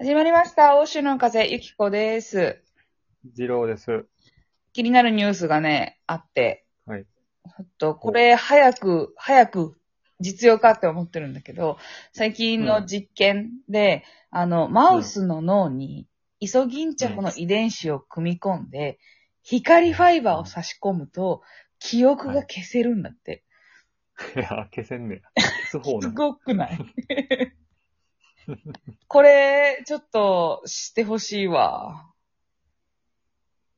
始まりました。欧州の風、ゆきこです。二郎です。気になるニュースがね、あって、はい。ちょっと、これ、早く、早く、実用化って思ってるんだけど、最近の実験で、あの、マウスの脳に、イソギンチャクの遺伝子を組み込んで、光ファイバーを差し込むと、記憶が消せるんだって。いや、消せんねす。ごくない？これ、ちょっと、してほしいわ。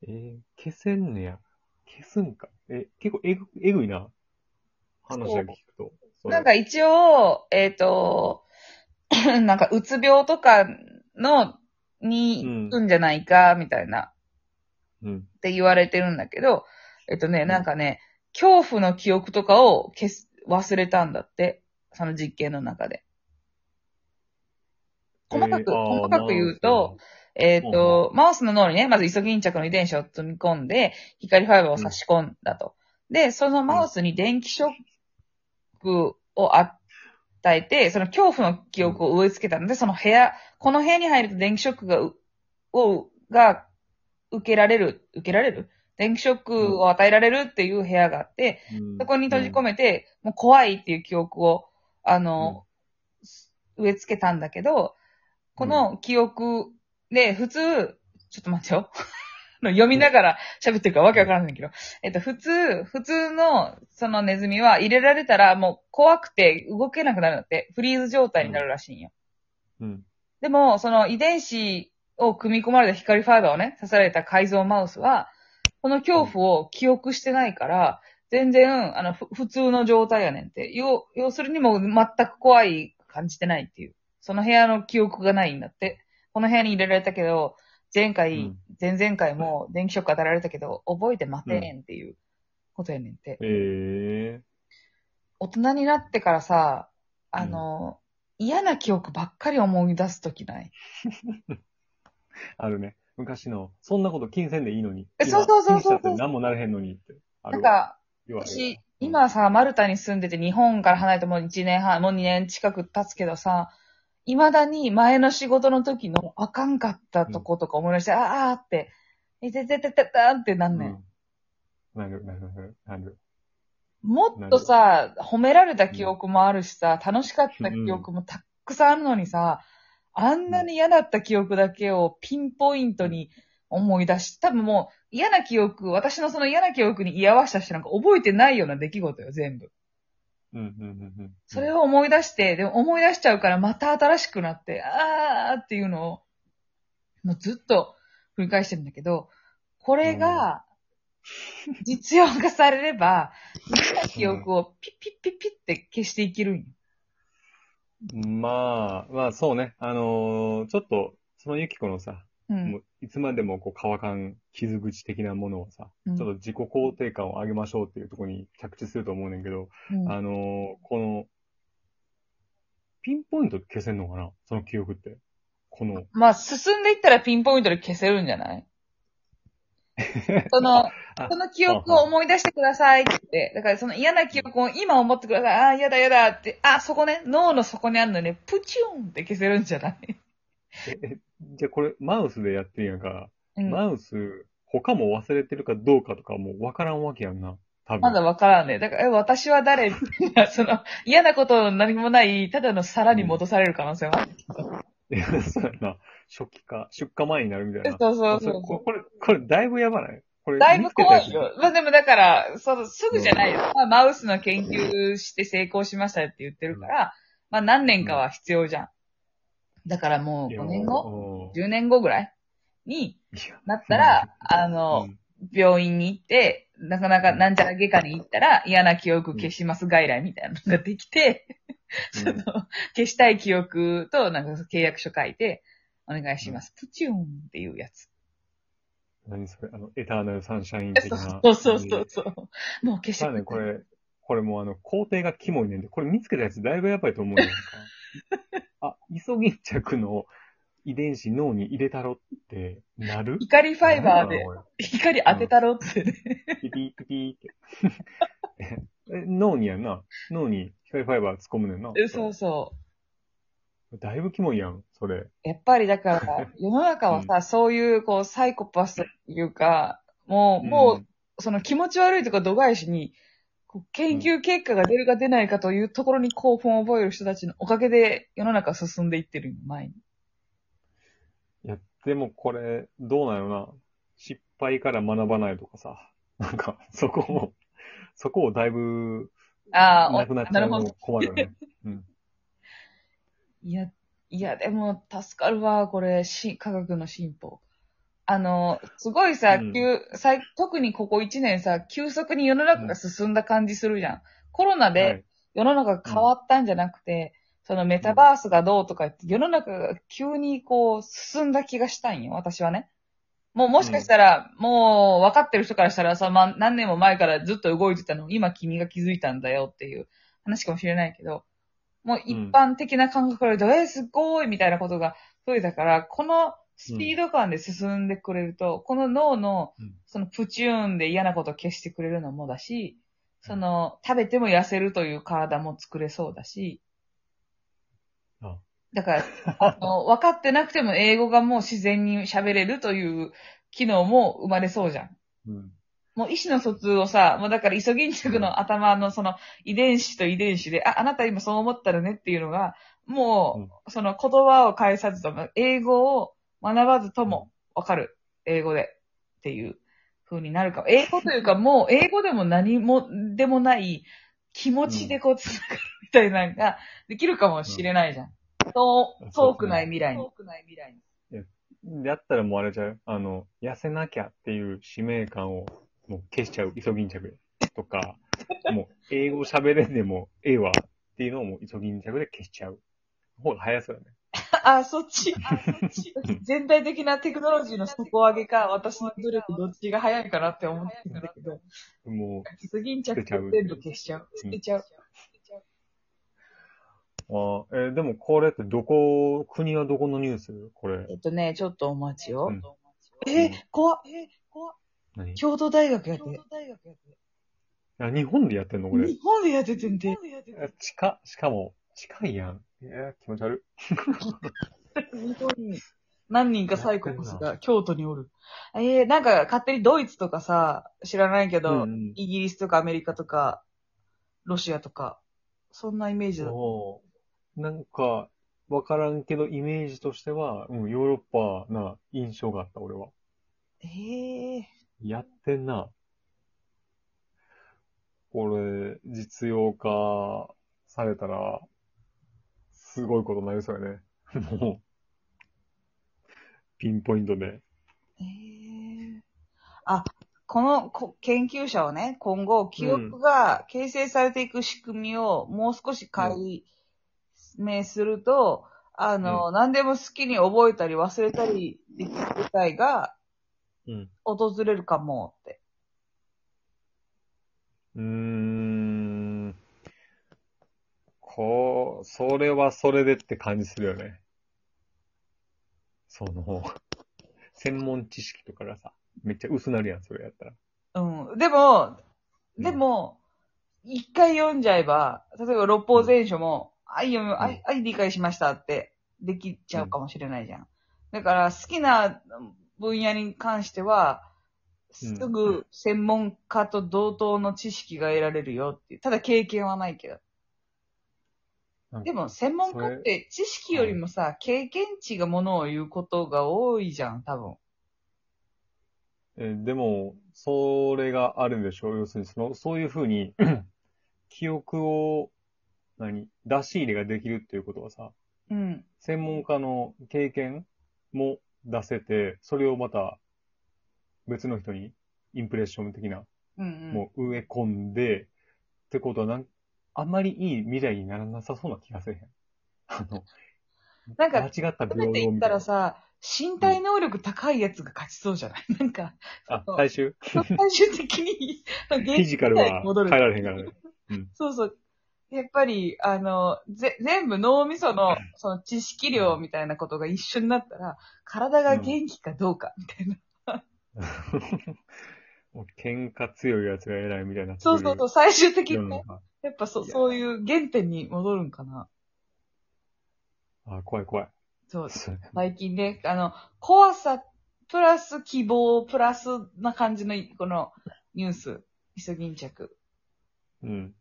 えー、消せんねや。消すんか。え、結構えぐ、えぐいな。話だけ聞くと。それなんか一応、えっ、と、なんかうつ病とかの、にうん行くんじゃないか、みたいな、うん。って言われてるんだけど、えっとね、なんかね、恐怖の記憶とかを消す、忘れたんだって。その実験の中で。細かく、細かく言うと、えっ、と、マウスの脳にね、まずイソギンチャクの遺伝子を積み込んで、光ファイバーを差し込んだと。で、そのマウスに電気ショックを与えて、その恐怖の記憶を植え付けたので、その部屋、この部屋に入ると電気ショックがう、を、が、受けられる、受けられる？電気ショックを与えられるっていう部屋があって、うん。そこに閉じ込めて、もう怖いっていう記憶を、あの、植え付けたんだけど、この記憶で、普通、ちょっと待ってよ。読みながら喋ってるからわけわからないんだけど、えっと、普通、普通の、そのネズミは入れられたらもう怖くて動けなくなるんだって、フリーズ状態になるらしいんよ。うん。でも、その遺伝子を組み込まれた光ファイバーをね、刺された改造マウスは、この恐怖を記憶してないから、全然、あの、ふ普通の状態やねんって。要、要するにもう全く怖い感じてないっていう。その部屋の記憶がないんだって。この部屋に入れられたけど、前回、うん前々回も電気ショック与えられたけど、覚えてませんっていうことやねんって。え大人になってからさ、あの、嫌な記憶ばっかり思い出すときない？ー、あるね。昔の、そんなこと気にせんでいいのに。えそうそうそうそう今気にしたって何もなれへんのにって。なんか、私、今さ、マルタに住んでて日本から離れてもう1年半、もう2年近く経つけどさ、未だに前の仕事の時のあかんかったとことか思い出して、あーって、えてててててんってなんねん。うん。なる、なる、なる、なる。もっとさ、褒められた記憶もあるしさ、楽しかった記憶もたくさんあるのにさ、あんなに嫌だった記憶だけをピンポイントに思い出し、多分もう嫌な記憶、私のその嫌な記憶に居合わせた人なんか覚えてないような出来事よ、全部。うん、うん、うんうん。それを思い出して、でも思い出しちゃうからまた新しくなって、あーっていうのを、もうずっと繰り返してるんだけど、これが、実用化されれば、嫌な記憶をピッピッピッピッって消していけるんよ。まあ、まあそうね。あのーちょっと、そのユキコのさ、うん。も。ういつまでもこう乾かん傷口的なものをさ、うん。ちょっと自己肯定感を上げましょうっていうところに着地すると思うねんけど、うん。あのーこの、ピンポイントで消せんのかな？その記憶って。この、まあ、進んでいったらピンポイントで消せるんじゃない？その、あその記憶を思い出してくださいって。だからその嫌な記憶を今思ってください。ああ、嫌だ嫌だって、あ、そこね、脳の底にあるのね、プチュンって消せるんじゃない？ええじゃあこれ、マウスでやってるんやから、うん。マウス、他も忘れてるかどうかとかもうわからんわけやんな。多分。まだわからんね。だから、え、私は誰？その、嫌なこと何もない、ただの皿に戻される可能性は？ある。いや、そうやな。初期化、出荷前になるみたいな。そうそうそうあここれ、これ、だいぶやばない？これ、だいぶ怖い見よ。まあでもだから、その、すぐじゃないよ。まあ、マウスの研究して成功しましたって言ってるから、まあ何年かは必要じゃん。だからもうつけた5やつ年後後 ?10 年後ぐらいになったら、あの、うん病院に行って、なかなかなんちゃら外科に行ったら嫌な記憶消します外来みたいなのができて、その、消したい記憶となんか契約書書いて、お願いします。プチューンっていうやつ。何それ？あの、エターナルサンシャイン的な。そうそうそうそう。もう消してまあね、これ、これもうあの、工程がキモいねんで、これ見つけたやつだいぶやばいと思うねんか。あ、イソギンチャクの遺伝子脳に入れたろってなる？光ファイバーで光当てたろってね。ピピピピって。え脳にやんな。脳に光ファイバー突っ込むねんな。そうそう。だいぶキモいやん、それ。やっぱりだから、世の中はさ、そういう、こう、サイコパスというか、もう、もう、その気持ち悪いとか度外視に、研究結果が出るか出ないかというところに興奮を覚える人たちのおかげで世の中は進んでいってるよ前に。いや、でもこれ、どうなのな。失敗から学ばないとかさ。なんか、そこを、そこをだいぶ、ああ、なくなっちゃうのなるほど。困るよね。うん。いや、いや、でも、助かるわ、これ、し、科学の進歩。あの、すごいさ、うん急、最特にここ1年さ、急速に世の中が進んだ感じするじゃん。コロナはでい。世の中が変わったんじゃなくて、そのメタバースがどうとか言って、世の中が急にこう、進んだ気がしたんよ、私はね。もうもしかしたら、もう分かってる人からしたらさ、まあ、何年も前からずっと動いてたの、今君が気づいたんだよっていう話かもしれないけど、もう一般的な感覚から言うと、えー、すごいみたいなことが増えたから、このスピード感で進んでくれると、この脳のうん、そのプチューンで嫌なことを消してくれるのもだし、その、食べても痩せるという体も作れそうだし、あ。だから、あの、分かってなくても英語がもう自然に喋れるという機能も生まれそうじゃん。うん。もう意思の疎通をさ、もうだからイソギンチャクの頭のその遺伝子と遺伝子で、あ、あなた今そう思ったらねっていうのが、もう、その言葉を返さずとも、英語を学ばずともわかる。英語で。っていう風になるかも。英語というか もう英語でも何もでもない気持ちでこうつながるみたいなのができるかもしれないじゃん。そう、遠くない未来に。遠くない未来に。だったらもうあれじゃう？あの、痩せなきゃっていう使命感をもう消しちゃう、イソギンチャクで。とか、もう英語喋れんでもええわっていうのをもうイソギンチャクで消しちゃう。方が早そうだね。あ、そっち。あそっち全体的なテクノロジーの底上げか、私の努力どっちが早いかなって思ってるんだけど、もイソギンチャク捨てちゃう全部消しちゃう。捨てちゃう。う、あえーでもこれってどこ、国はどこのニュース？これ。えっとね、ちょっとお待ちよ。うんえ、怖っ。え、怖っ。何？い京都大学やって。や、日本でやってんのこれ。日本でやっててんて。え近、しかも、近いやん。いや、気持ち悪日 本に何人かサイコパスが京都におる。えー、なんか勝手にドイツとかさ、知らないけい。ど、ん。イギリスとかアメリカとか、ロシアとか、そんなイメージだ。そう。なんか、わからんけど、イメージとしては、うん、ヨーロッパな印象があった、俺は。ええやってんな。これ、実用化されたら、すごいことになりそうやね。もう、ピンポイントで。ええあ、このこ研究者はね、今後、記憶が形成されていく仕組みをもう少し解明すると、あの、何でも好きに覚えたり忘れたりできる世界がうん。訪れるかもって。うーん。こう、それはそれでって感じするよね。その、専門知識とかがさ、めっちゃ薄なるやん、それやったら。うん。でも、うんでも、一回読んじゃえば、例えば六法全書も、あい読む、あい、あい理解しましたってできちゃうかもしれないじゃん。だから好きな分野に関しては、すうんぐ専門家と同等の知識が得られるよっていう。ただ経験はないけど。でも専門家って知識よりもさ、経験値がものを言うことが多いじゃん、多分。えーでも、それがあるんでしょ？う。要するに、その、そういうふうに、記憶を、何？出し入れができるっていうことはさ、うん。専門家の経験も出せて、それをまた別の人にインプレッション的な、うんうん。もう植え込んで、ってことはなん、あんまりいい未来にならなさそうな気がせえへん。あの、なんか間違った食べていった。らさ、身体能力高いやつが勝ちそうじゃない？なんか、あ、最終最終的に、フィジカルは変えられへんからね。そうそう。やっぱり、あの、ぜ、全部脳みその、その知識量みたいなことが一緒になったら、体が元気かどうか、みたいな。喧嘩強いやつが偉いみたいになってくるそうそうそう、最終的にね、やっぱそ、いやそういう原点に戻るんかな。あ、怖い怖い。そう。そう最近ね、あの、怖さ、プラス希望、プラスな感じの、このニュース、イソギンチャク。うん。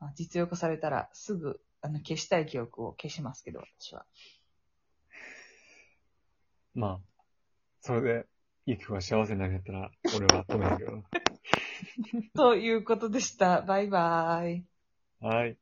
あ実用化されたら、すぐ、あの、消したい記憶を消しますけど、私は。まあ、それで、ゆき子が幸せになるんやったら、俺は止めるけど ということでした。バイバイ。な。はい。